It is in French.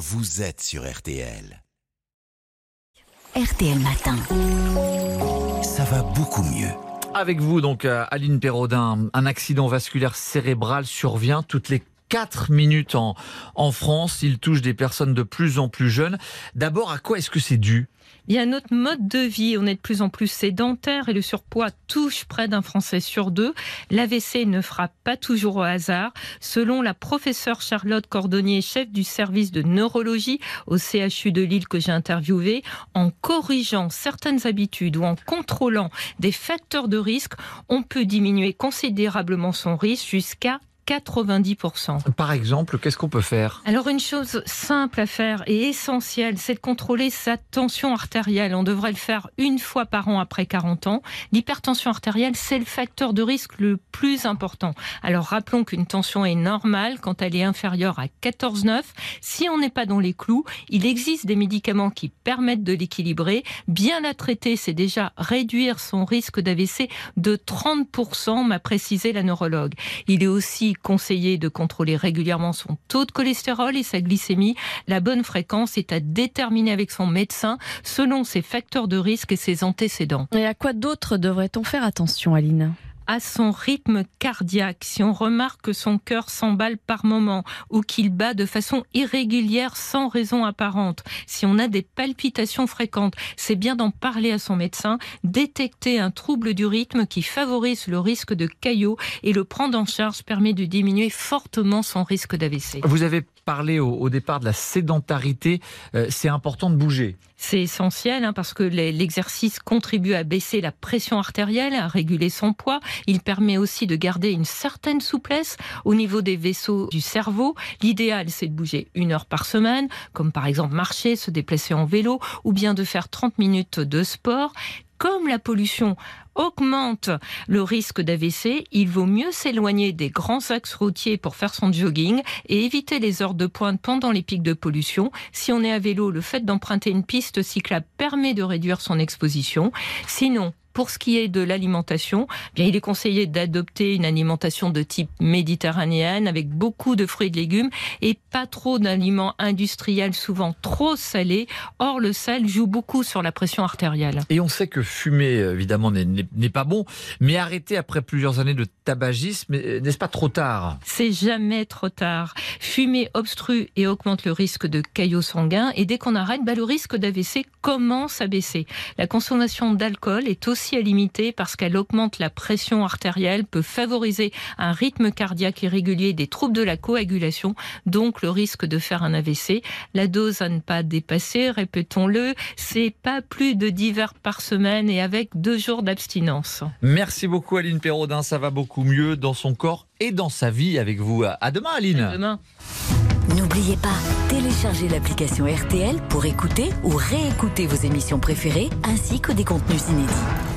vous êtes sur RTL. RTL Matin. Ça va beaucoup mieux. Avec vous, donc, euh, Aline Perraudin, un accident vasculaire cérébral survient toutes les 4 minutes en, France. Il touche des personnes de plus en plus jeunes. D'abord, à quoi est-ce que c'est dû? Il y a notre mode de vie. On est de plus en plus sédentaire et le surpoids touche près d'un Français sur deux. L'AVC ne frappe pas toujours au hasard. Selon la professeure Charlotte Cordonnier, chef du service de neurologie au CHU de Lille que j'ai interviewé, en corrigeant certaines habitudes ou en contrôlant des facteurs de risque, on peut diminuer considérablement son risque jusqu'à 90%. Par exemple, qu'est-ce qu'on peut faire? Alors une chose simple à faire et essentielle, c'est de contrôler sa tension artérielle. On devrait le faire une fois par an après 40 ans. L'hypertension artérielle, c'est le facteur de risque le plus important. Alors rappelons qu'une tension est normale quand elle est inférieure à 14,9. Si on n'est pas dans les clous, il existe des médicaments qui permettent de l'équilibrer. Bien la traiter, c'est déjà réduire son risque d'AVC de 30%, m'a précisé la neurologue. Il est aussi conseillé de contrôler régulièrement son taux de cholestérol et sa glycémie. La bonne fréquence est à déterminer avec son médecin selon ses facteurs de risque et ses antécédents. Et à quoi d'autre devrait-on faire attention, Aline? À son rythme cardiaque, si on remarque que son cœur s'emballe par moment ou qu'il bat de façon irrégulière sans raison apparente, si on a des palpitations fréquentes, c'est bien d'en parler à son médecin, détecter un trouble du rythme qui favorise le risque de caillot et le prendre en charge permet de diminuer fortement son risque d'AVC. Vous avez parlé au, au départ de la sédentarité, euh, c'est important de bouger. C'est essentiel hein, parce que l'exercice contribue à baisser la pression artérielle, à réguler son poids. Il permet aussi de garder une certaine souplesse au niveau des vaisseaux du cerveau. L'idéal, c'est de bouger une heure par semaine, comme par exemple marcher, se déplacer en vélo, ou bien de faire 30 minutes de sport comme la pollution augmente le risque d'AVC, il vaut mieux s'éloigner des grands axes routiers pour faire son jogging et éviter les heures de pointe pendant les pics de pollution. Si on est à vélo, le fait d'emprunter une piste cyclable permet de réduire son exposition. Sinon, pour ce qui est de l'alimentation, bien il est conseillé d'adopter une alimentation de type méditerranéenne avec beaucoup de fruits et de légumes et pas trop d'aliments industriels souvent trop salés. Or le sel joue beaucoup sur la pression artérielle. Et on sait que fumer évidemment n'est pas bon, mais arrêter après plusieurs années de tabagisme, n'est-ce pas trop tard? C'est jamais trop tard. Fumer obstrue et augmente le risque de caillots sanguins et dès qu'on arrête, bah, le risque d'AVC commence à baisser. La consommation d'alcool est aussi à limiter parce qu'elle augmente la pression artérielle, peut favoriser un rythme cardiaque irrégulier, des troubles de la coagulation, donc le risque de faire un AVC. La dose à ne pas dépasser, répétons-le, c'est pas plus de 10 verres par semaine et avec deux jours d'abstinence. Merci beaucoup Aline Perraudin, ça va beaucoup mieux dans son corps et dans sa vie avec vous. À demain Aline. À demain. N'oubliez pas, téléchargez l'application RTL pour écouter ou réécouter vos émissions préférées ainsi que des contenus inédits.